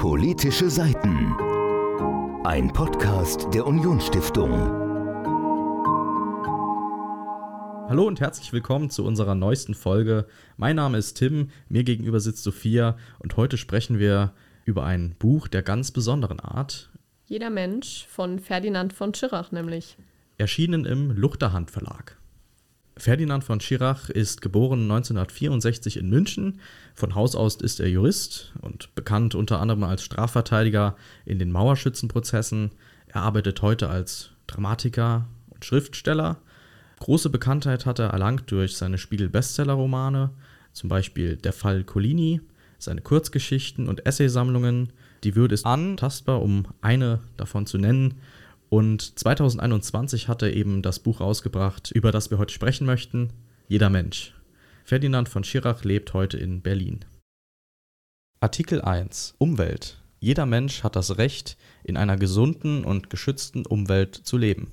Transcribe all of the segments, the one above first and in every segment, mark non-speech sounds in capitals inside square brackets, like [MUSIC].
Politische Seiten. Ein Podcast der Unionsstiftung. Hallo und herzlich willkommen zu unserer neuesten Folge. Mein Name ist Tim, mir gegenüber sitzt Sophia und heute sprechen wir über ein Buch der ganz besonderen Art. Jeder Mensch von Ferdinand von Schirach nämlich. Erschienen im Luchterhand Verlag. Ferdinand von Schirach ist geboren 1964 in München. Von Haus aus ist er Jurist und bekannt unter anderem als Strafverteidiger in den Mauerschützenprozessen. Er arbeitet heute als Dramatiker und Schriftsteller. Große Bekanntheit hat er erlangt durch seine Spiegel-Bestseller-Romane, zum Beispiel Der Fall Colini, seine Kurzgeschichten und Essaysammlungen. Die Würde ist antastbar, um eine davon zu nennen. Und 2021 hat er eben das Buch rausgebracht, über das wir heute sprechen möchten, Jeder Mensch. Ferdinand von Schirach lebt heute in Berlin. Artikel 1 Umwelt. Jeder Mensch hat das Recht, in einer gesunden und geschützten Umwelt zu leben.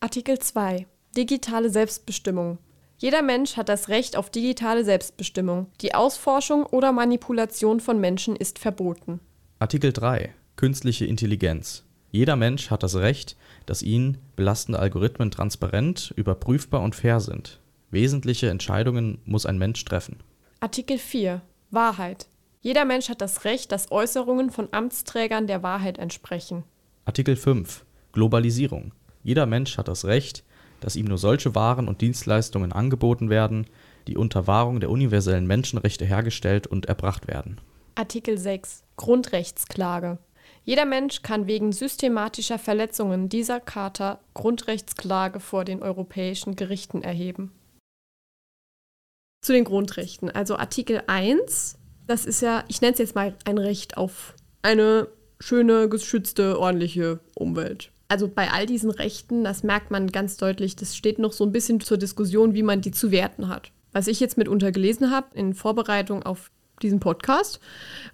Artikel 2 Digitale Selbstbestimmung. Jeder Mensch hat das Recht auf digitale Selbstbestimmung. Die Ausforschung oder Manipulation von Menschen ist verboten. Artikel 3 Künstliche Intelligenz. Jeder Mensch hat das Recht, dass ihn belastende Algorithmen transparent, überprüfbar und fair sind. Wesentliche Entscheidungen muss ein Mensch treffen. Artikel 4 Wahrheit. Jeder Mensch hat das Recht, dass Äußerungen von Amtsträgern der Wahrheit entsprechen. Artikel 5 Globalisierung. Jeder Mensch hat das Recht, dass ihm nur solche Waren und Dienstleistungen angeboten werden, die unter Wahrung der universellen Menschenrechte hergestellt und erbracht werden. Artikel 6 Grundrechtsklage. Jeder Mensch kann wegen systematischer Verletzungen dieser Charta Grundrechtsklage vor den europäischen Gerichten erheben. Zu den Grundrechten. Also Artikel 1, das ist ja, ich nenne es jetzt mal ein Recht auf eine schöne, geschützte, ordentliche Umwelt. Also bei all diesen Rechten, das merkt man ganz deutlich, das steht noch so ein bisschen zur Diskussion, wie man die zu werten hat. Was ich jetzt mitunter gelesen habe in Vorbereitung auf diesen Podcast,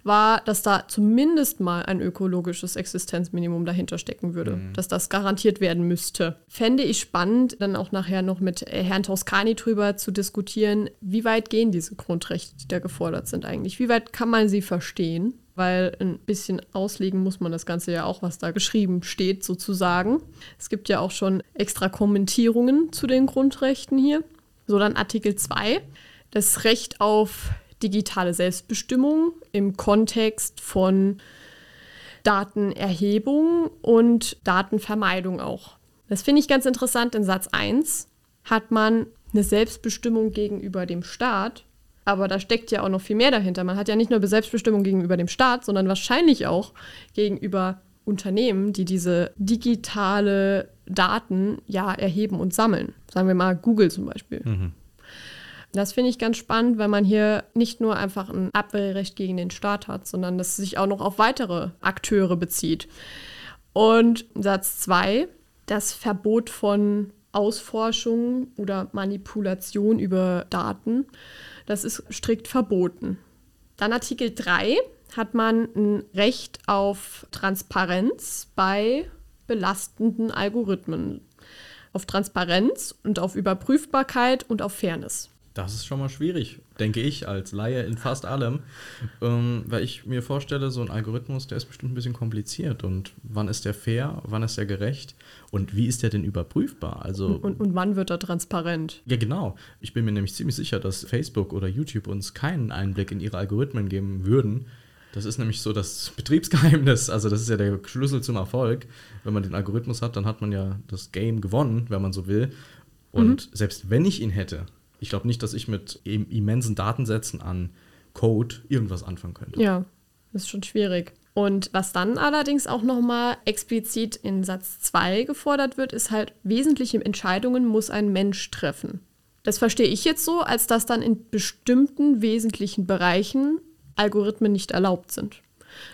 war, dass da zumindest mal ein ökologisches Existenzminimum dahinter stecken würde, mhm. dass das garantiert werden müsste. Fände ich spannend, dann auch nachher noch mit äh, Herrn Toscani drüber zu diskutieren, wie weit gehen diese Grundrechte, die da gefordert sind eigentlich? Wie weit kann man sie verstehen? Weil ein bisschen auslegen muss man das Ganze ja auch, was da geschrieben steht, sozusagen. Es gibt ja auch schon extra Kommentierungen zu den Grundrechten hier. So, dann Artikel 2. Das Recht auf digitale Selbstbestimmung im Kontext von Datenerhebung und Datenvermeidung auch. Das finde ich ganz interessant. In Satz 1 hat man eine Selbstbestimmung gegenüber dem Staat, aber da steckt ja auch noch viel mehr dahinter. Man hat ja nicht nur Selbstbestimmung gegenüber dem Staat, sondern wahrscheinlich auch gegenüber Unternehmen, die diese digitale Daten ja erheben und sammeln. Sagen wir mal Google zum Beispiel. Mhm. Das finde ich ganz spannend, weil man hier nicht nur einfach ein Abwehrrecht gegen den Staat hat, sondern dass es sich auch noch auf weitere Akteure bezieht. Und Satz 2, das Verbot von Ausforschung oder Manipulation über Daten, das ist strikt verboten. Dann Artikel 3 hat man ein Recht auf Transparenz bei belastenden Algorithmen. Auf Transparenz und auf Überprüfbarkeit und auf Fairness. Das ist schon mal schwierig, denke ich, als Laie in fast allem. Ähm, weil ich mir vorstelle, so ein Algorithmus, der ist bestimmt ein bisschen kompliziert. Und wann ist der fair? Wann ist der gerecht? Und wie ist der denn überprüfbar? Also, und, und, wann wird er transparent? Ja, genau. Ich bin mir nämlich ziemlich sicher, dass Facebook oder YouTube uns keinen Einblick in ihre Algorithmen geben würden. Das ist nämlich so das Betriebsgeheimnis. Also, das ist ja der Schlüssel zum Erfolg. Wenn man den Algorithmus hat, dann hat man ja das Game gewonnen, wenn man so will. Und mhm. selbst wenn ich ihn hätte, ich glaube nicht, dass ich mit immensen Datensätzen an Code irgendwas anfangen könnte. Ja, das ist schon schwierig. Und was dann allerdings auch nochmal explizit in Satz 2 gefordert wird, ist halt, wesentliche Entscheidungen muss ein Mensch treffen. Das verstehe ich jetzt so, als dass dann in bestimmten wesentlichen Bereichen Algorithmen nicht erlaubt sind.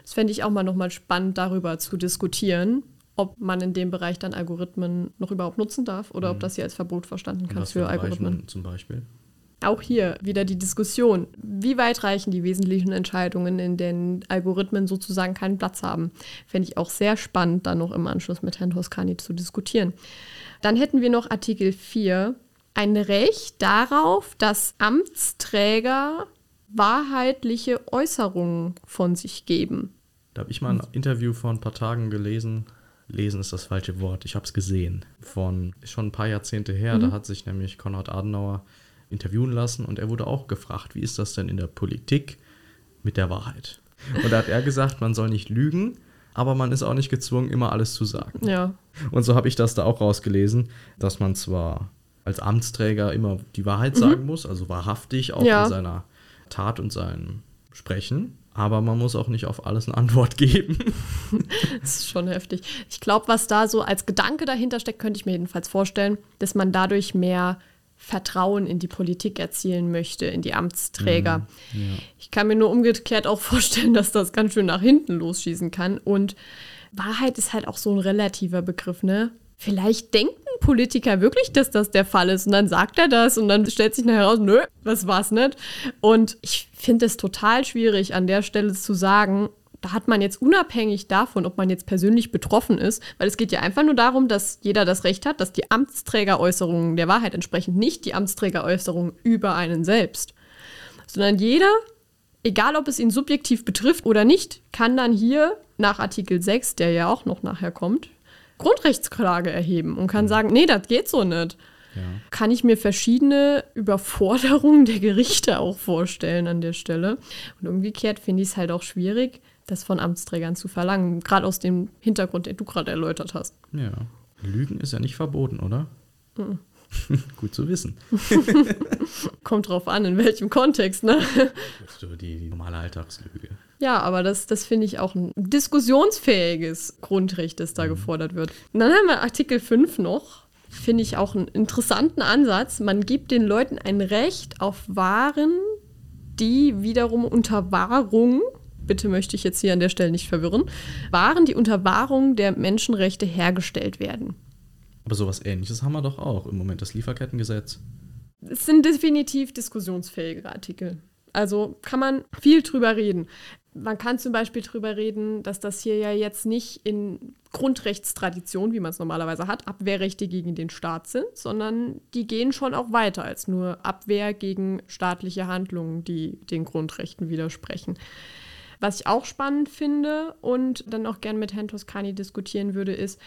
Das fände ich auch mal nochmal spannend, darüber zu diskutieren, ob man in dem Bereich dann Algorithmen noch überhaupt nutzen darf oder mhm. ob das hier als Verbot verstanden kann für, für Algorithmen. Zum Beispiel. Auch hier wieder die Diskussion, wie weit reichen die wesentlichen Entscheidungen, in denen Algorithmen sozusagen keinen Platz haben. Fände ich auch sehr spannend, dann noch im Anschluss mit Herrn Toscani zu diskutieren. Dann hätten wir noch Artikel 4, ein Recht darauf, dass Amtsträger wahrheitliche Äußerungen von sich geben. Da habe ich mal ein Interview vor ein paar Tagen gelesen. Lesen ist das falsche Wort. Ich habe es gesehen. Von schon ein paar Jahrzehnte her. Da hat sich nämlich Konrad Adenauer interviewen lassen und er wurde auch gefragt, wie ist das denn in der Politik mit der Wahrheit? Und da hat er gesagt, man soll nicht lügen, aber man ist auch nicht gezwungen, immer alles zu sagen. Ja. Und so habe ich das da auch rausgelesen, dass man zwar als Amtsträger immer die Wahrheit sagen muss, also wahrhaftig auch Ja. in seiner Tat und seinem Sprechen, aber man muss auch nicht auf alles eine Antwort [LAUGHS] geben. [LAUGHS] Das ist schon heftig. Ich glaube, was da so als Gedanke dahinter steckt, könnte ich mir jedenfalls vorstellen, dass man dadurch mehr Vertrauen in die Politik erzielen möchte, in die Amtsträger. Ich kann mir nur umgekehrt auch vorstellen, dass das ganz schön nach hinten losschießen kann. Und Wahrheit ist halt auch so ein relativer Begriff, ne? Vielleicht denkt ein Politiker wirklich, dass das der Fall ist und dann sagt er das und dann stellt sich heraus, nö, das war's nicht. Und ich finde es total schwierig, an der Stelle zu sagen, da hat man jetzt unabhängig davon, ob man jetzt persönlich betroffen ist, weil es geht ja einfach nur darum, dass jeder das Recht hat, dass die Amtsträgeräußerungen der Wahrheit entsprechen, nicht die Amtsträgeräußerungen über einen selbst, sondern jeder, egal ob es ihn subjektiv betrifft oder nicht, kann dann hier nach Artikel 6, der ja auch noch nachher kommt, Grundrechtsklage erheben und kann sagen, nee, das geht so nicht. Ja. Kann ich mir verschiedene Überforderungen der Gerichte auch vorstellen an der Stelle. Und umgekehrt finde ich es halt auch schwierig, das von Amtsträgern zu verlangen, gerade aus dem Hintergrund, den du gerade erläutert hast. ja. Lügen ist ja nicht verboten, oder? [LAUGHS] Gut zu wissen. [LAUGHS] Kommt drauf an, in welchem Kontext, ne? So die, die normale Alltagslüge. Ja, aber das, das finde ich auch ein diskussionsfähiges Grundrecht, das da gefordert wird. Und dann haben wir Artikel 5 noch. Finde ich auch einen interessanten Ansatz. Man gibt den Leuten ein Recht auf Waren, die wiederum unter Wahrung, bitte möchte ich jetzt hier an der Stelle nicht verwirren, Waren, die unter Wahrung der Menschenrechte hergestellt werden. Aber sowas ähnliches haben wir doch auch im Moment, das Lieferkettengesetz. Es sind definitiv diskussionsfähige Artikel. Also kann man viel drüber reden. Man kann zum Beispiel drüber reden, dass das hier ja jetzt nicht in Grundrechtstradition, wie man es normalerweise hat, Abwehrrechte gegen den Staat sind, sondern die gehen schon auch weiter als nur Abwehr gegen staatliche Handlungen, die den Grundrechten widersprechen. Was ich auch spannend finde und dann auch gern mit Herrn Toscani diskutieren würde, ist,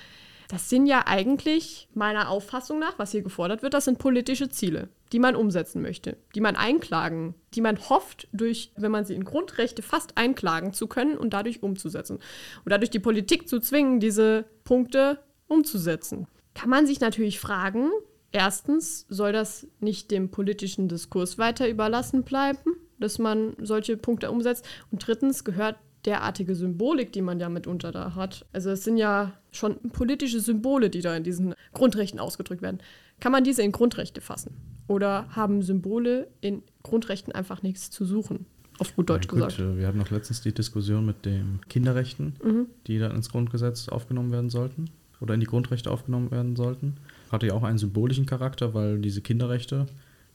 das sind ja eigentlich meiner Auffassung nach, was hier gefordert wird, das sind politische Ziele, die man umsetzen möchte, die man einklagen, die man hofft, durch, wenn man sie in Grundrechte fasst, einklagen zu können und dadurch umzusetzen. Und dadurch die Politik zu zwingen, diese Punkte umzusetzen. Kann man sich natürlich fragen, erstens, soll das nicht dem politischen Diskurs weiter überlassen bleiben, dass man solche Punkte umsetzt? Und drittens gehört derartige Symbolik, die man ja mitunter da hat. Also es sind ja schon politische Symbole, die da in diesen Grundrechten ausgedrückt werden. Kann man diese in Grundrechte fassen? Oder haben Symbole in Grundrechten einfach nichts zu suchen? Auf gut Deutsch Ja, gut, gesagt. äh, wir hatten noch letztens die Diskussion mit den Kinderrechten, Mhm. die dann ins Grundgesetz aufgenommen werden sollten oder in die Grundrechte aufgenommen werden sollten. Hatte ja auch einen symbolischen Charakter, weil diese Kinderrechte,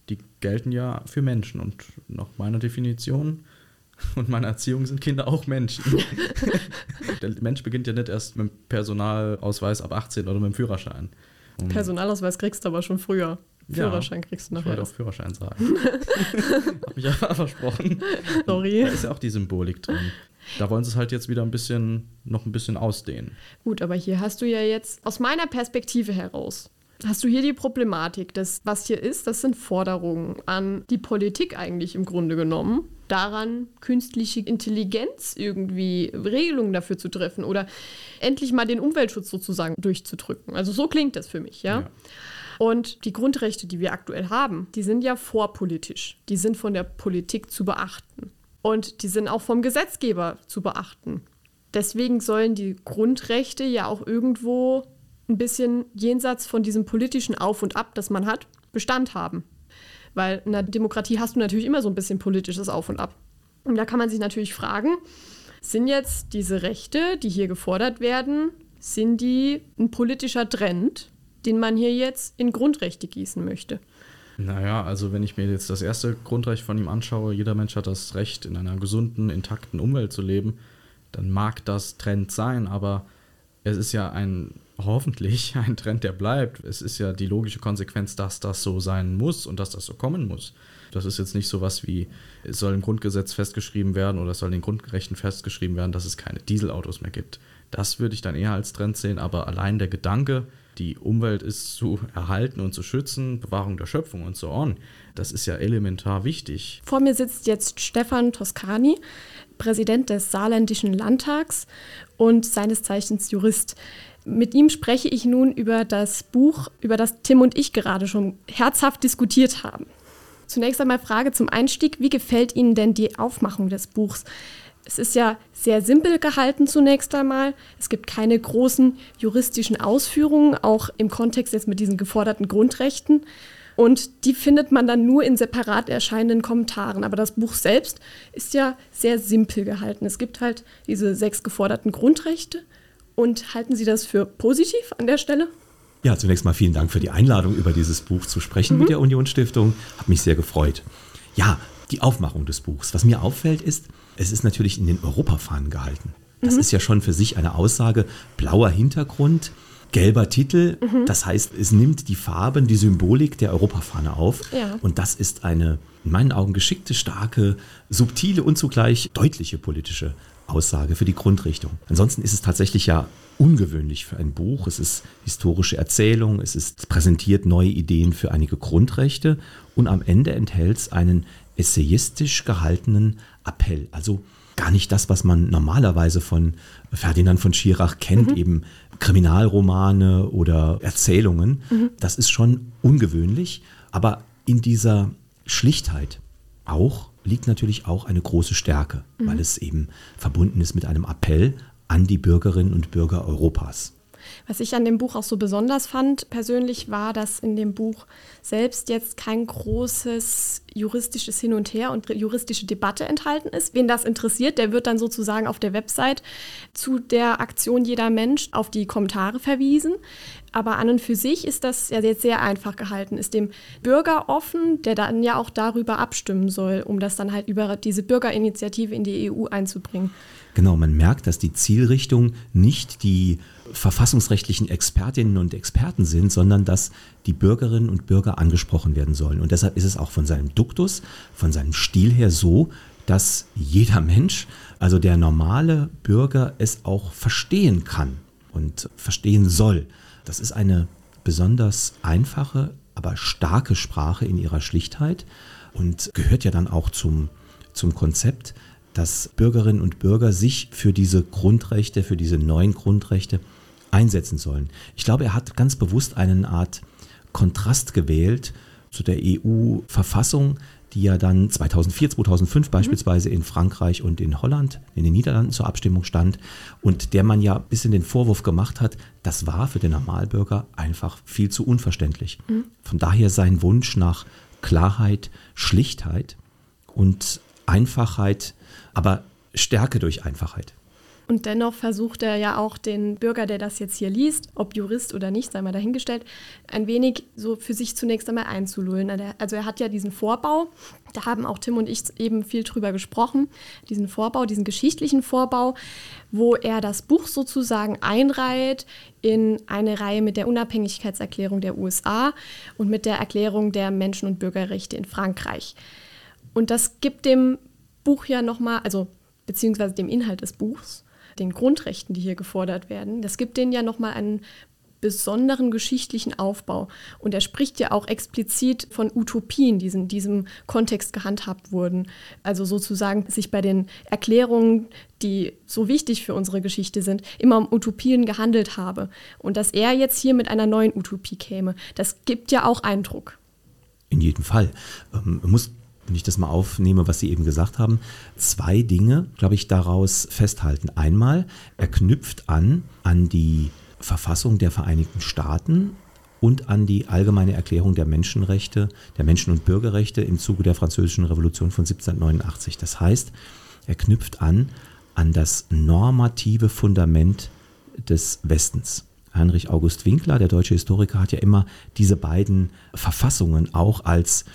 die gelten ja für Menschen und nach meiner Definition [LAUGHS] und meiner Erziehung sind Kinder auch Menschen. [LAUGHS] Der Mensch beginnt ja nicht erst mit dem Personalausweis ab 18 oder mit dem Führerschein. Und Personalausweis kriegst du aber schon früher. Ja. Führerschein kriegst du ich nachher. wollte auch. Führerschein sagen. [LAUGHS] Hab mich aber versprochen. Sorry. Da ist ja auch die Symbolik drin. Da wollen sie es halt jetzt wieder ein bisschen, noch ein bisschen ausdehnen. Gut, aber hier hast du ja jetzt aus meiner Perspektive heraus, hast du hier die Problematik, dass was hier ist, das sind Forderungen an die Politik eigentlich im Grunde genommen, daran künstliche Intelligenz irgendwie Regelungen dafür zu treffen oder endlich mal den Umweltschutz sozusagen durchzudrücken. Also so klingt das für mich, ja. Ja. Und die Grundrechte, die wir aktuell haben, die sind ja vorpolitisch. Die sind von der Politik zu beachten. Und die sind auch vom Gesetzgeber zu beachten. Deswegen sollen die Grundrechte ja auch irgendwo ein bisschen jenseits von diesem politischen Auf und Ab, das man hat, Bestand haben. Weil in der Demokratie hast du natürlich immer so ein bisschen politisches Auf und Ab. Und da kann man sich natürlich fragen, sind jetzt diese Rechte, die hier gefordert werden, sind die ein politischer Trend, den man hier jetzt in Grundrechte gießen möchte? Naja, also wenn ich mir jetzt das erste Grundrecht von ihm anschaue, jeder Mensch hat das Recht, in einer gesunden, intakten Umwelt zu leben, dann mag das Trend sein, aber es ist ja ein hoffentlich [LAUGHS] ein Trend, der bleibt. Es ist ja die logische Konsequenz, dass das so sein muss und dass das so kommen muss. Das ist jetzt nicht so was wie, es soll im Grundgesetz festgeschrieben werden oder es soll in den Grundrechten festgeschrieben werden, dass es keine Dieselautos mehr gibt. Das würde ich dann eher als Trend sehen, aber allein der Gedanke, die Umwelt ist zu erhalten und zu schützen, Bewahrung der Schöpfung und so on, das ist ja elementar wichtig. Vor mir sitzt jetzt Stefan Toscani, Präsident des Saarländischen Landtags und seines Zeichens Jurist. Mit ihm spreche ich nun über das Buch, über das Tim und ich gerade schon herzhaft diskutiert haben. Zunächst einmal Frage zum Einstieg. Wie gefällt Ihnen denn die Aufmachung des Buchs? Es ist ja sehr simpel gehalten zunächst einmal. Es gibt keine großen juristischen Ausführungen, auch im Kontext jetzt mit diesen geforderten Grundrechten. Und die findet man dann nur in separat erscheinenden Kommentaren. Aber das Buch selbst ist ja sehr simpel gehalten. Es gibt halt diese sechs geforderten Grundrechte. Und halten Sie das für positiv an der Stelle? Ja, zunächst mal vielen Dank für die Einladung, über dieses Buch zu sprechen mhm. mit der Union Stiftung. Hat mich sehr gefreut. Ja, die Aufmachung des Buchs. Was mir auffällt, ist, es ist natürlich in den Europafahnen gehalten. Das mhm. ist ja schon für sich eine Aussage. Blauer Hintergrund, gelber Titel. Mhm. Das heißt, es nimmt die Farben, die Symbolik der Europafahne auf. Ja. Und das ist eine, in meinen Augen, geschickte, starke, subtile und zugleich deutliche politische Aussage für die Grundrichtung. Ansonsten ist es tatsächlich ja ungewöhnlich für ein Buch. Es ist historische Erzählung, es ist präsentiert neue Ideen für einige Grundrechte und am Ende enthält es einen essayistisch gehaltenen Appell. Also gar nicht das, was man normalerweise von Ferdinand von Schirach kennt, mhm. eben Kriminalromane oder Erzählungen. Mhm. Das ist schon ungewöhnlich, aber in dieser Schlichtheit auch liegt natürlich auch eine große Stärke, mhm. weil es eben verbunden ist mit einem Appell an die Bürgerinnen und Bürger Europas. Was ich an dem Buch auch so besonders fand persönlich war, dass in dem Buch selbst jetzt kein großes juristisches Hin und Her und juristische Debatte enthalten ist. Wen das interessiert, der wird dann sozusagen auf der Website zu der Aktion Jeder Mensch auf die Kommentare verwiesen. Aber an und für sich ist das ja jetzt sehr einfach gehalten, ist dem Bürger offen, der dann ja auch darüber abstimmen soll, um das dann halt über diese Bürgerinitiative in die EU einzubringen. Genau, man merkt, dass die Zielrichtung nicht die verfassungsrechtlichen Expertinnen und Experten sind, sondern dass die Bürgerinnen und Bürger angesprochen werden sollen. Und deshalb ist es auch von seinem Duktus, von seinem Stil her so, dass jeder Mensch, also der normale Bürger, es auch verstehen kann und verstehen soll. Das ist eine besonders einfache, aber starke Sprache in ihrer Schlichtheit und gehört ja dann auch zum, zum Konzept, dass Bürgerinnen und Bürger sich für diese Grundrechte, für diese neuen Grundrechte einsetzen sollen. Ich glaube, er hat ganz bewusst eine Art Kontrast gewählt zu der EU-Verfassung, die ja dann 2004, 2005 mhm. beispielsweise in Frankreich und in Holland, in den Niederlanden zur Abstimmung stand und der man ja ein bisschen den Vorwurf gemacht hat, das war für den Normalbürger einfach viel zu unverständlich. Mhm. Von daher sein Wunsch nach Klarheit, Schlichtheit und Einfachheit, aber Stärke durch Einfachheit. Und dennoch versucht er ja auch den Bürger, der das jetzt hier liest, ob Jurist oder nicht, sei mal dahingestellt, ein wenig so für sich zunächst einmal einzulullen. Also er hat ja diesen Vorbau, da haben auch Tim und ich eben viel drüber gesprochen, diesen Vorbau, diesen geschichtlichen Vorbau, wo er das Buch sozusagen einreiht in eine Reihe mit der Unabhängigkeitserklärung der USA und mit der Erklärung der Menschen- und Bürgerrechte in Frankreich. Und das gibt dem Buch ja nochmal, also beziehungsweise dem Inhalt des Buchs, den Grundrechten, die hier gefordert werden, das gibt denen ja nochmal einen besonderen geschichtlichen Aufbau. Und er spricht ja auch explizit von Utopien, die in diesem Kontext gehandhabt wurden. Also sozusagen sich bei den Erklärungen, die so wichtig für unsere Geschichte sind, immer um Utopien gehandelt habe. Und dass er jetzt hier mit einer neuen Utopie käme, das gibt ja auch Eindruck. In jedem Fall. Ähm, man muss wenn ich das mal aufnehme, was Sie eben gesagt haben, zwei Dinge, glaube ich, daraus festhalten. Einmal, er knüpft an an die Verfassung der Vereinigten Staaten und an die allgemeine Erklärung der Menschenrechte, der Menschen- und Bürgerrechte im Zuge der Französischen Revolution von 1789. Das heißt, er knüpft an an das normative Fundament des Westens. Heinrich August Winkler, der deutsche Historiker, hat ja immer diese beiden Verfassungen auch als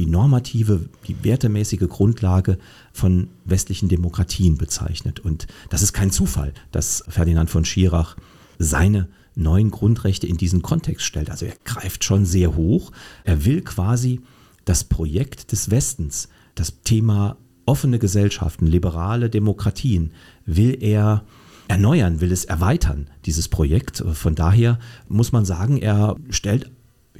die normative, die wertemäßige Grundlage von westlichen Demokratien bezeichnet. Und das ist kein Zufall, dass Ferdinand von Schirach seine neuen Grundrechte in diesen Kontext stellt. Also er greift schon sehr hoch. Er will quasi das Projekt des Westens, das Thema offene Gesellschaften, liberale Demokratien, will er erneuern, will es erweitern, dieses Projekt. Von daher muss man sagen, er stellt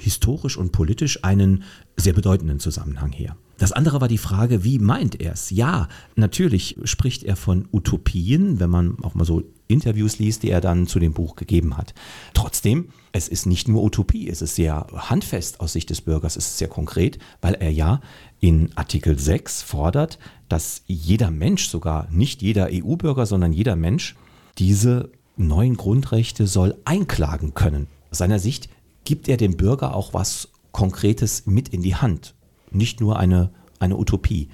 historisch und politisch einen sehr bedeutenden Zusammenhang her. Das andere war die Frage, wie meint er es? Ja, natürlich spricht er von Utopien, wenn man auch mal so Interviews liest, die er dann zu dem Buch gegeben hat. Trotzdem, es ist nicht nur Utopie, es ist sehr handfest aus Sicht des Bürgers, es ist sehr konkret, weil er ja in Artikel 6 fordert, dass jeder Mensch, sogar nicht jeder EU-Bürger, sondern jeder Mensch, diese neuen Grundrechte soll einklagen können. Aus seiner Sicht gibt er dem Bürger auch was Konkretes mit in die Hand nicht nur eine, eine Utopie.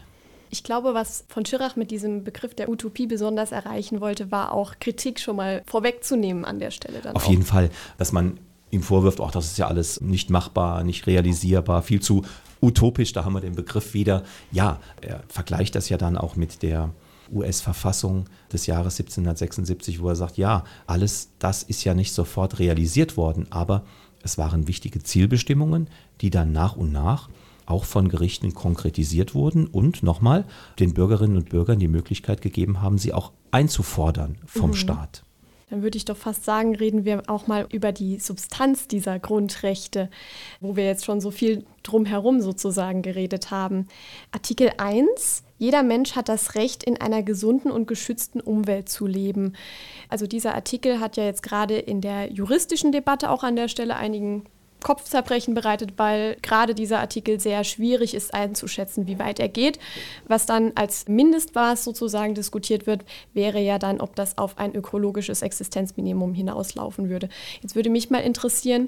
Ich glaube, was von Schirach mit diesem Begriff der Utopie besonders erreichen wollte, war auch Kritik schon mal vorwegzunehmen an der Stelle. Dann Auf auch. jeden Fall, dass man ihm vorwirft, auch das ist ja alles nicht machbar, nicht realisierbar, viel zu utopisch, da haben wir den Begriff wieder. Ja, er vergleicht das ja dann auch mit der US-Verfassung des Jahres 1776, wo er sagt, ja, alles das ist ja nicht sofort realisiert worden, aber es waren wichtige Zielbestimmungen, die dann nach und nach auch von Gerichten konkretisiert wurden und nochmal den Bürgerinnen und Bürgern die Möglichkeit gegeben haben, sie auch einzufordern vom mhm. Staat. Dann würde ich doch fast sagen, reden wir auch mal über die Substanz dieser Grundrechte, wo wir jetzt schon so viel drumherum sozusagen geredet haben. Artikel 1 jeder Mensch hat das Recht, in einer gesunden und geschützten Umwelt zu leben. Also dieser Artikel hat ja jetzt gerade in der juristischen Debatte auch an der Stelle einigen Kopfzerbrechen bereitet, weil gerade dieser Artikel sehr schwierig ist einzuschätzen, wie weit er geht. Was dann als Mindestmaß sozusagen diskutiert wird, wäre ja dann, ob das auf ein ökologisches Existenzminimum hinauslaufen würde. Jetzt würde mich mal interessieren,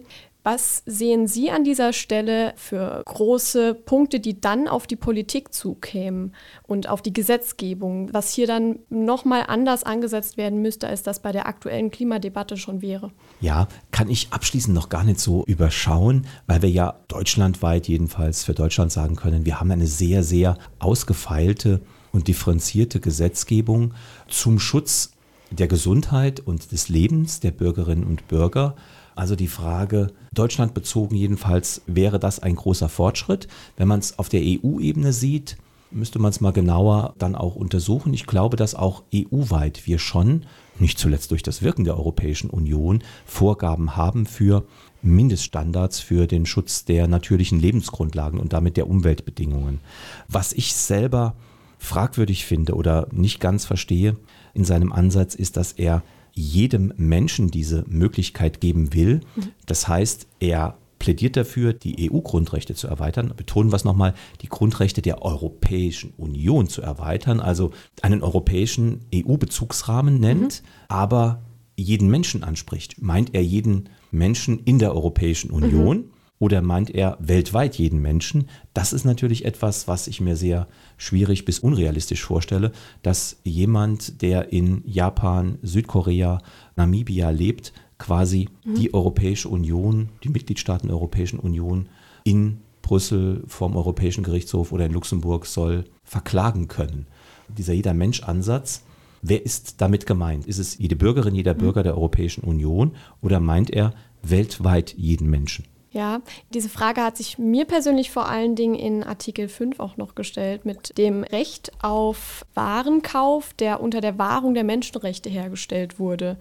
was sehen Sie an dieser Stelle für große Punkte, die dann auf die Politik zukämen und auf die Gesetzgebung, was hier dann nochmal anders angesetzt werden müsste, als das bei der aktuellen Klimadebatte schon wäre? Ja, kann ich abschließend noch gar nicht so überschauen, weil wir ja deutschlandweit jedenfalls für Deutschland sagen können, wir haben eine sehr, sehr ausgefeilte und differenzierte Gesetzgebung zum Schutz der Gesundheit und des Lebens der Bürgerinnen und Bürger also die Frage, Deutschland bezogen jedenfalls, wäre das ein großer Fortschritt? Wenn man es auf der EU-Ebene sieht, müsste man es mal genauer dann auch untersuchen. Ich glaube, dass auch EU-weit wir schon, nicht zuletzt durch das Wirken der Europäischen Union, Vorgaben haben für Mindeststandards für den Schutz der natürlichen Lebensgrundlagen und damit der Umweltbedingungen. Was ich selber fragwürdig finde oder nicht ganz verstehe in seinem Ansatz ist, dass er jedem Menschen diese Möglichkeit geben will. Das heißt, er plädiert dafür, die EU-Grundrechte zu erweitern. Betonen wir es nochmal, die Grundrechte der Europäischen Union zu erweitern, also einen europäischen EU-Bezugsrahmen nennt, mhm. aber jeden Menschen anspricht. Meint er jeden Menschen in der Europäischen Union? Mhm. Oder meint er weltweit jeden Menschen? Das ist natürlich etwas, was ich mir sehr schwierig bis unrealistisch vorstelle, dass jemand, der in Japan, Südkorea, Namibia lebt, quasi mhm. die Europäische Union, die Mitgliedstaaten der Europäischen Union in Brüssel vom Europäischen Gerichtshof oder in Luxemburg soll verklagen können. Dieser jeder Mensch-Ansatz, wer ist damit gemeint? Ist es jede Bürgerin, jeder mhm. Bürger der Europäischen Union oder meint er weltweit jeden Menschen? Ja, diese Frage hat sich mir persönlich vor allen Dingen in Artikel 5 auch noch gestellt mit dem Recht auf Warenkauf, der unter der Wahrung der Menschenrechte hergestellt wurde.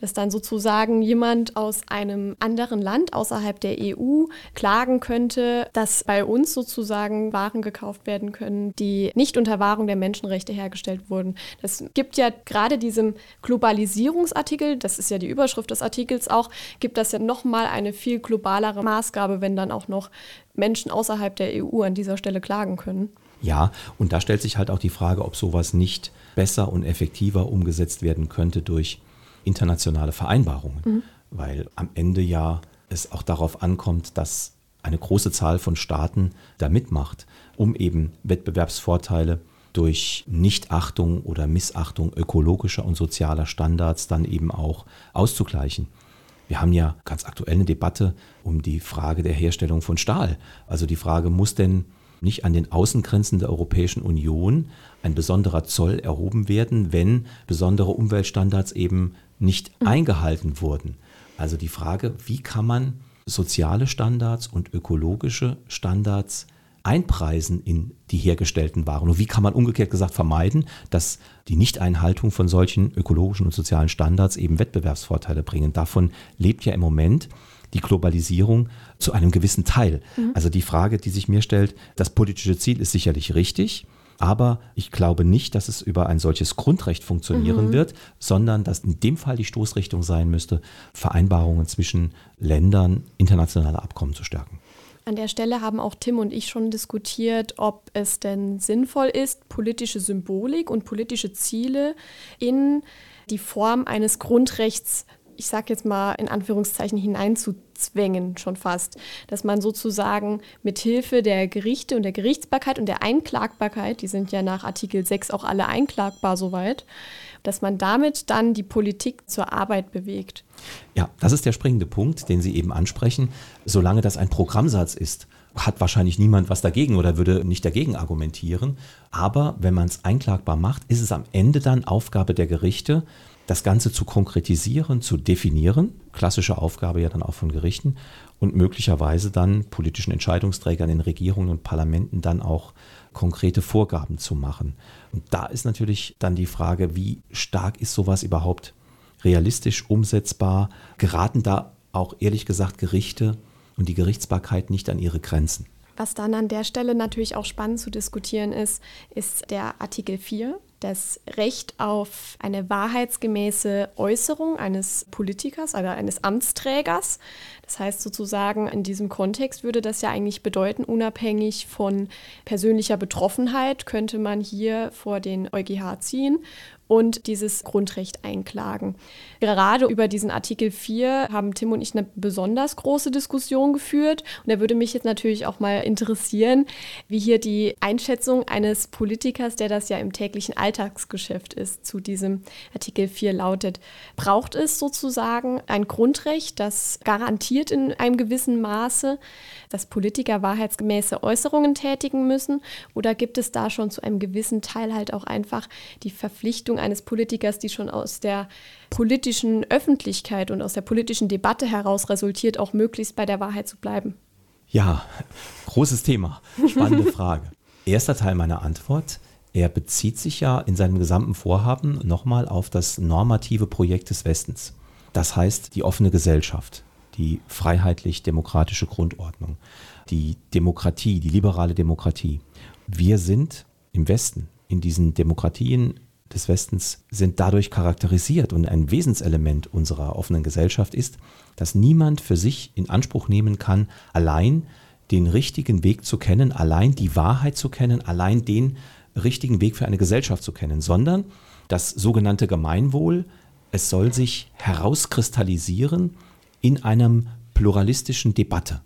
Dass dann sozusagen jemand aus einem anderen Land außerhalb der EU klagen könnte, dass bei uns sozusagen Waren gekauft werden können, die nicht unter Wahrung der Menschenrechte hergestellt wurden. Das gibt ja gerade diesem Globalisierungsartikel, das ist ja die Überschrift des Artikels auch, gibt das ja nochmal eine viel globalere Maßgabe, wenn dann auch noch Menschen außerhalb der EU an dieser Stelle klagen können. Ja, und da stellt sich halt auch die Frage, ob sowas nicht besser und effektiver umgesetzt werden könnte durch internationale Vereinbarungen, mhm. weil am Ende ja es auch darauf ankommt, dass eine große Zahl von Staaten da mitmacht, um eben Wettbewerbsvorteile durch Nichtachtung oder Missachtung ökologischer und sozialer Standards dann eben auch auszugleichen. Wir haben ja ganz aktuell eine Debatte um die Frage der Herstellung von Stahl. Also die Frage, muss denn nicht an den Außengrenzen der Europäischen Union ein besonderer Zoll erhoben werden, wenn besondere Umweltstandards eben nicht mhm. eingehalten wurden. Also die Frage, wie kann man soziale Standards und ökologische Standards einpreisen in die hergestellten Waren? Und wie kann man umgekehrt gesagt vermeiden, dass die Nichteinhaltung von solchen ökologischen und sozialen Standards eben Wettbewerbsvorteile bringen? Davon lebt ja im Moment die Globalisierung zu einem gewissen Teil. Mhm. Also die Frage, die sich mir stellt, das politische Ziel ist sicherlich richtig. Aber ich glaube nicht, dass es über ein solches Grundrecht funktionieren mhm. wird, sondern dass in dem Fall die Stoßrichtung sein müsste, Vereinbarungen zwischen Ländern, internationale Abkommen zu stärken. An der Stelle haben auch Tim und ich schon diskutiert, ob es denn sinnvoll ist, politische Symbolik und politische Ziele in die Form eines Grundrechts ich sage jetzt mal in Anführungszeichen, hineinzuzwängen schon fast. Dass man sozusagen mit Hilfe der Gerichte und der Gerichtsbarkeit und der Einklagbarkeit, die sind ja nach Artikel 6 auch alle einklagbar soweit, dass man damit dann die Politik zur Arbeit bewegt. Ja, das ist der springende Punkt, den Sie eben ansprechen. Solange das ein Programmsatz ist, hat wahrscheinlich niemand was dagegen oder würde nicht dagegen argumentieren. Aber wenn man es einklagbar macht, ist es am Ende dann Aufgabe der Gerichte, das Ganze zu konkretisieren, zu definieren, klassische Aufgabe ja dann auch von Gerichten und möglicherweise dann politischen Entscheidungsträgern in Regierungen und Parlamenten dann auch konkrete Vorgaben zu machen. Und da ist natürlich dann die Frage, wie stark ist sowas überhaupt realistisch umsetzbar? Geraten da auch ehrlich gesagt Gerichte und die Gerichtsbarkeit nicht an ihre Grenzen? Was dann an der Stelle natürlich auch spannend zu diskutieren ist, ist der Artikel 4 das Recht auf eine wahrheitsgemäße Äußerung eines Politikers oder eines Amtsträgers. Das heißt sozusagen, in diesem Kontext würde das ja eigentlich bedeuten, unabhängig von persönlicher Betroffenheit könnte man hier vor den EuGH ziehen und dieses Grundrecht einklagen. Gerade über diesen Artikel 4 haben Tim und ich eine besonders große Diskussion geführt. Und da würde mich jetzt natürlich auch mal interessieren, wie hier die Einschätzung eines Politikers, der das ja im täglichen Alltagsgeschäft ist, zu diesem Artikel 4 lautet. Braucht es sozusagen ein Grundrecht, das garantiert in einem gewissen Maße, dass Politiker wahrheitsgemäße Äußerungen tätigen müssen? Oder gibt es da schon zu einem gewissen Teil halt auch einfach die Verpflichtung eines Politikers, die schon aus der politischen Öffentlichkeit und aus der politischen Debatte heraus resultiert, auch möglichst bei der Wahrheit zu bleiben? Ja, großes Thema, spannende [LAUGHS] Frage. Erster Teil meiner Antwort. Er bezieht sich ja in seinem gesamten Vorhaben nochmal auf das normative Projekt des Westens. Das heißt, die offene Gesellschaft die freiheitlich-demokratische Grundordnung, die Demokratie, die liberale Demokratie. Wir sind im Westen, in diesen Demokratien des Westens, sind dadurch charakterisiert und ein Wesenselement unserer offenen Gesellschaft ist, dass niemand für sich in Anspruch nehmen kann, allein den richtigen Weg zu kennen, allein die Wahrheit zu kennen, allein den richtigen Weg für eine Gesellschaft zu kennen, sondern das sogenannte Gemeinwohl, es soll sich herauskristallisieren in einem pluralistischen Debatte,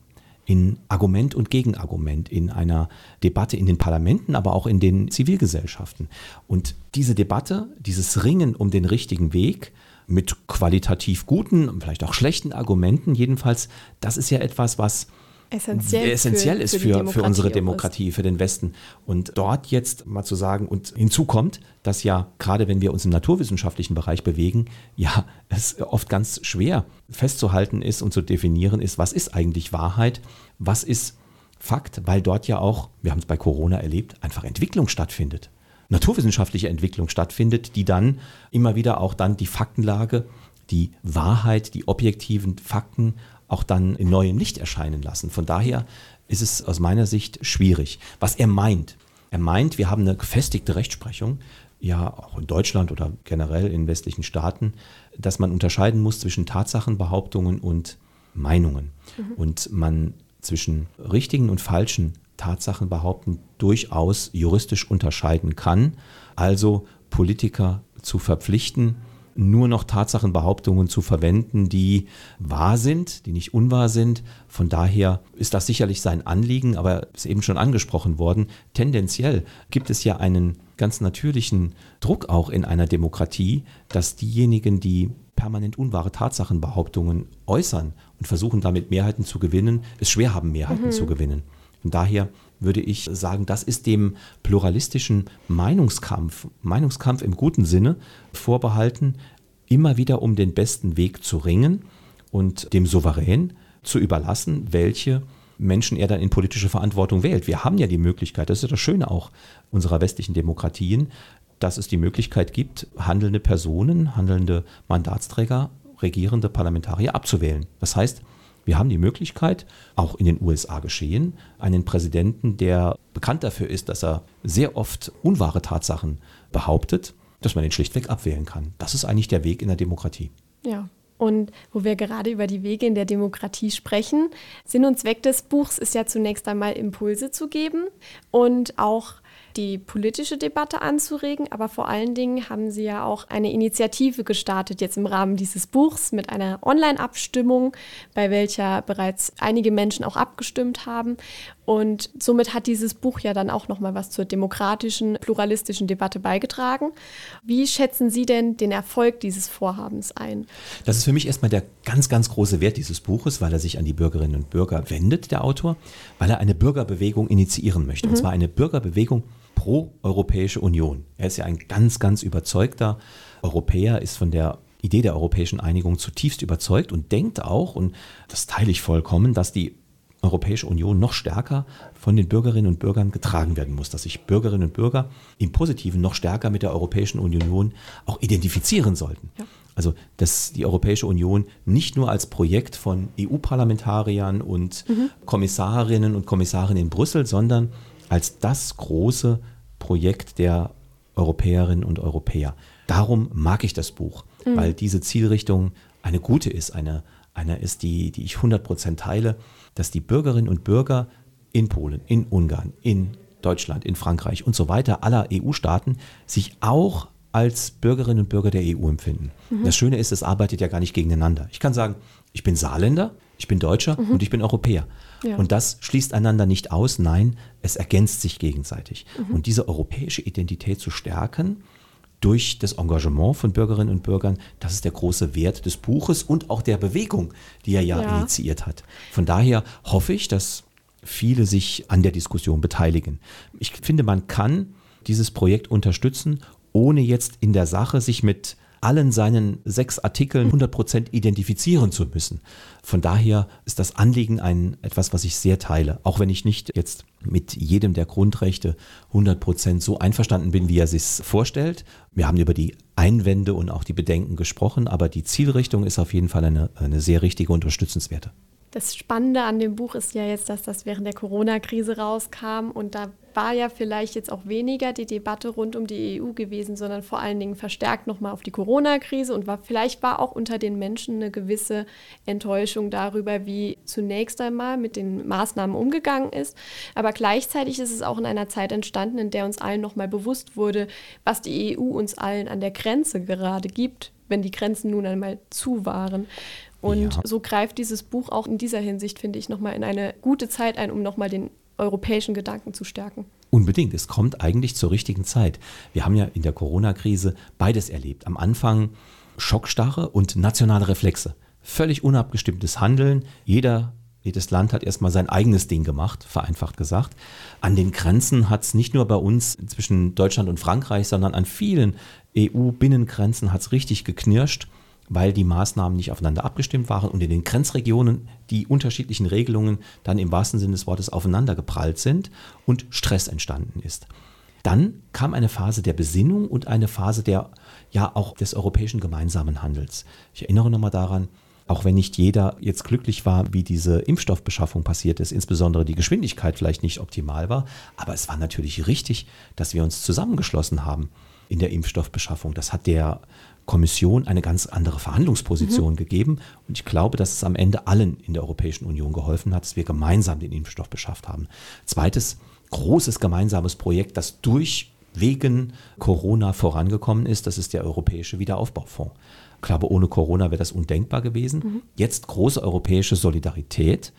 in Argument und Gegenargument, in einer Debatte in den Parlamenten, aber auch in den Zivilgesellschaften. Und diese Debatte, dieses Ringen um den richtigen Weg, mit qualitativ guten, vielleicht auch schlechten Argumenten jedenfalls, das ist ja etwas, was essentiell, essentiell für, ist für, für, für unsere Demokratie, für den Westen. Und dort jetzt mal zu sagen, und hinzu kommt, dass ja gerade wenn wir uns im naturwissenschaftlichen Bereich bewegen, ja, [LAUGHS] es oft ganz schwer festzuhalten ist und zu definieren ist, was ist eigentlich Wahrheit, was ist Fakt, weil dort ja auch, wir haben es bei Corona erlebt, einfach Entwicklung stattfindet. Naturwissenschaftliche Entwicklung stattfindet, die dann immer wieder auch dann die Faktenlage, die Wahrheit, die objektiven Fakten auch dann in neuem Licht erscheinen lassen. Von daher ist es aus meiner Sicht schwierig. Was er meint, er meint, wir haben eine gefestigte Rechtsprechung, ja auch in Deutschland oder generell in westlichen Staaten, dass man unterscheiden muss zwischen Tatsachenbehauptungen und Meinungen. Mhm. Und man zwischen richtigen und falschen Tatsachenbehaupten durchaus juristisch unterscheiden kann. Also Politiker zu verpflichten, nur noch Tatsachenbehauptungen zu verwenden, die wahr sind, die nicht unwahr sind. Von daher ist das sicherlich sein Anliegen, aber ist eben schon angesprochen worden. Tendenziell gibt es ja einen ganz natürlichen Druck auch in einer Demokratie, dass diejenigen, die permanent unwahre Tatsachenbehauptungen äußern und versuchen damit Mehrheiten zu gewinnen, es schwer haben, Mehrheiten mhm. zu gewinnen. Von daher würde ich sagen, das ist dem pluralistischen Meinungskampf, Meinungskampf im guten Sinne vorbehalten, immer wieder um den besten Weg zu ringen, und dem Souverän zu überlassen, welche Menschen er dann in politische Verantwortung wählt. Wir haben ja die Möglichkeit, das ist das Schöne auch unserer westlichen Demokratien, dass es die Möglichkeit gibt, handelnde Personen, handelnde Mandatsträger, regierende Parlamentarier abzuwählen. Das heißt, wir haben die Möglichkeit, auch in den USA geschehen, einen Präsidenten, der bekannt dafür ist, dass er sehr oft unwahre Tatsachen behauptet, dass man ihn schlichtweg abwählen kann. Das ist eigentlich der Weg in der Demokratie. Ja, und wo wir gerade über die Wege in der Demokratie sprechen, Sinn und Zweck des Buchs ist ja zunächst einmal Impulse zu geben und auch die politische Debatte anzuregen, aber vor allen Dingen haben Sie ja auch eine Initiative gestartet jetzt im Rahmen dieses Buchs mit einer Online-Abstimmung, bei welcher bereits einige Menschen auch abgestimmt haben. Und somit hat dieses Buch ja dann auch noch mal was zur demokratischen, pluralistischen Debatte beigetragen. Wie schätzen Sie denn den Erfolg dieses Vorhabens ein? Das ist für mich erstmal der ganz, ganz große Wert dieses Buches, weil er sich an die Bürgerinnen und Bürger wendet, der Autor, weil er eine Bürgerbewegung initiieren möchte. Mhm. Und zwar eine Bürgerbewegung pro-Europäische Union. Er ist ja ein ganz, ganz überzeugter Europäer, ist von der Idee der europäischen Einigung zutiefst überzeugt und denkt auch, und das teile ich vollkommen, dass die Europäische Union noch stärker von den Bürgerinnen und Bürgern getragen werden muss, dass sich Bürgerinnen und Bürger im Positiven noch stärker mit der Europäischen Union auch identifizieren sollten. Ja. Also, dass die Europäische Union nicht nur als Projekt von EU-Parlamentariern und mhm. Kommissarinnen und Kommissaren in Brüssel, sondern als das große Projekt der Europäerinnen und Europäer. Darum mag ich das Buch, mhm. weil diese Zielrichtung eine gute ist, eine, eine ist, die, die ich 100% teile, dass die Bürgerinnen und Bürger in Polen, in Ungarn, in Deutschland, in Frankreich und so weiter, aller EU-Staaten, sich auch als Bürgerinnen und Bürger der EU empfinden. Mhm. Das Schöne ist, es arbeitet ja gar nicht gegeneinander. Ich kann sagen, ich bin Saarländer, ich bin Deutscher mhm. und ich bin Europäer. Ja. Und das schließt einander nicht aus, nein, es ergänzt sich gegenseitig. Mhm. Und diese europäische Identität zu stärken, durch das Engagement von Bürgerinnen und Bürgern, das ist der große Wert des Buches und auch der Bewegung, die er ja, ja, initiiert hat. Von daher hoffe ich, dass viele sich an der Diskussion beteiligen. Ich finde, man kann dieses Projekt unterstützen, ohne jetzt in der Sache sich mit allen seinen sechs Artikeln 100% identifizieren zu müssen. Von daher ist das Anliegen ein etwas, was ich sehr teile, auch wenn ich nicht jetzt mit jedem der Grundrechte 100% so einverstanden bin, wie er sich vorstellt. Wir haben über die Einwände und auch die Bedenken gesprochen, aber die Zielrichtung ist auf jeden Fall eine, eine sehr richtige, unterstützenswerte. Das Spannende an dem Buch ist ja jetzt, dass das während der Corona-Krise rauskam und da war ja vielleicht jetzt auch weniger die Debatte rund um die EU gewesen, sondern vor allen Dingen verstärkt nochmal auf die Corona-Krise und war, vielleicht war auch unter den Menschen eine gewisse Enttäuschung darüber, wie zunächst einmal mit den Maßnahmen umgegangen ist. Aber gleichzeitig ist es auch in einer Zeit entstanden, in der uns allen nochmal bewusst wurde, was die EU uns allen an der Grenze gerade gibt, wenn die Grenzen nun einmal zu waren. Und ja. so greift dieses Buch auch in dieser Hinsicht, finde ich, nochmal in eine gute Zeit ein, um nochmal den europäischen Gedanken zu stärken. Unbedingt. Es kommt eigentlich zur richtigen Zeit. Wir haben ja in der Corona-Krise beides erlebt. Am Anfang Schockstarre und nationale Reflexe. Völlig unabgestimmtes Handeln. Jeder, jedes Land hat erstmal sein eigenes Ding gemacht, vereinfacht gesagt. An den Grenzen hat es nicht nur bei uns zwischen Deutschland und Frankreich, sondern an vielen EU-Binnengrenzen hat es richtig geknirscht weil die Maßnahmen nicht aufeinander abgestimmt waren und in den Grenzregionen die unterschiedlichen Regelungen dann im wahrsten Sinne des Wortes aufeinander geprallt sind und Stress entstanden ist. Dann kam eine Phase der Besinnung und eine Phase der ja auch des europäischen gemeinsamen Handels. Ich erinnere nochmal daran, auch wenn nicht jeder jetzt glücklich war, wie diese Impfstoffbeschaffung passiert ist, insbesondere die Geschwindigkeit vielleicht nicht optimal war, aber es war natürlich richtig, dass wir uns zusammengeschlossen haben in der Impfstoffbeschaffung. Das hat der Kommission eine ganz andere Verhandlungsposition mhm. gegeben. Und ich glaube, dass es am Ende allen in der Europäischen Union geholfen hat, dass wir gemeinsam den Impfstoff beschafft haben. Zweites großes gemeinsames Projekt, das durch wegen Corona vorangekommen ist, das ist der Europäische Wiederaufbaufonds. Ich glaube, ohne Corona wäre das undenkbar gewesen. Mhm. Jetzt große europäische Solidarität,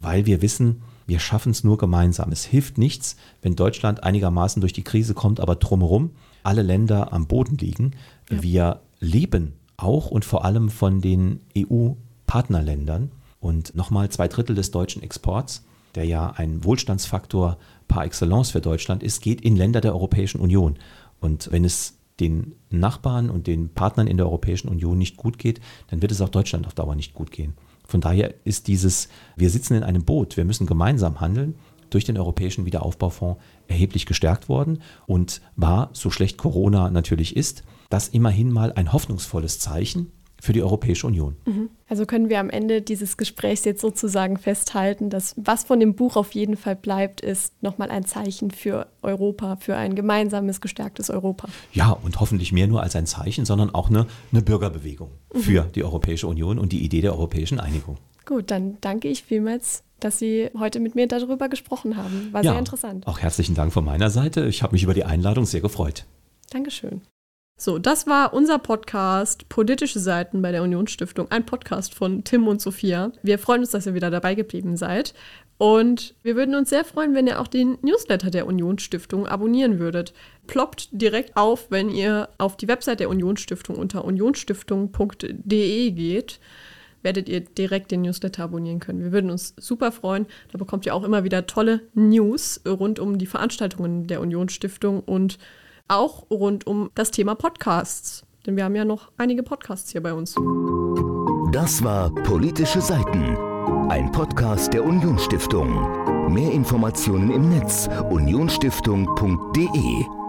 weil wir wissen, wir schaffen es nur gemeinsam. Es hilft nichts, wenn Deutschland einigermaßen durch die Krise kommt, aber drumherum alle Länder am Boden liegen. Ja. Wir leben auch und vor allem von den EU-Partnerländern. Und nochmal zwei Drittel des deutschen Exports, der ja ein Wohlstandsfaktor par excellence für Deutschland ist, geht in Länder der Europäischen Union. Und wenn es den Nachbarn und den Partnern in der Europäischen Union nicht gut geht, dann wird es auch Deutschland auf Dauer nicht gut gehen. Von daher ist dieses, wir sitzen in einem Boot, wir müssen gemeinsam handeln, durch den Europäischen Wiederaufbaufonds erheblich gestärkt worden und war, so schlecht Corona natürlich ist, das immerhin mal ein hoffnungsvolles Zeichen für die Europäische Union. Mhm. Also können wir am Ende dieses Gesprächs jetzt sozusagen festhalten, dass was von dem Buch auf jeden Fall bleibt, ist nochmal ein Zeichen für Europa, für ein gemeinsames, gestärktes Europa. Ja, und hoffentlich mehr nur als ein Zeichen, sondern auch eine, eine Bürgerbewegung mhm. für die Europäische Union und die Idee der europäischen Einigung. Gut, dann danke ich vielmals dass Sie heute mit mir darüber gesprochen haben. War ja, sehr interessant. Auch herzlichen Dank von meiner Seite. Ich habe mich über die Einladung sehr gefreut. Dankeschön. So, das war unser Podcast Politische Seiten bei der Unionsstiftung, ein Podcast von Tim und Sophia. Wir freuen uns, dass ihr wieder dabei geblieben seid. Und wir würden uns sehr freuen, wenn ihr auch den Newsletter der Unionsstiftung abonnieren würdet. Ploppt direkt auf, wenn ihr auf die Website der Unionsstiftung unter unionsstiftung.de geht werdet ihr direkt den Newsletter abonnieren können. Wir würden uns super freuen. Da bekommt ihr auch immer wieder tolle News rund um die Veranstaltungen der Unionsstiftung und auch rund um das Thema Podcasts. Denn wir haben ja noch einige Podcasts hier bei uns. Das war Politische Seiten, ein Podcast der Unionsstiftung. Mehr Informationen im Netz unionsstiftung.de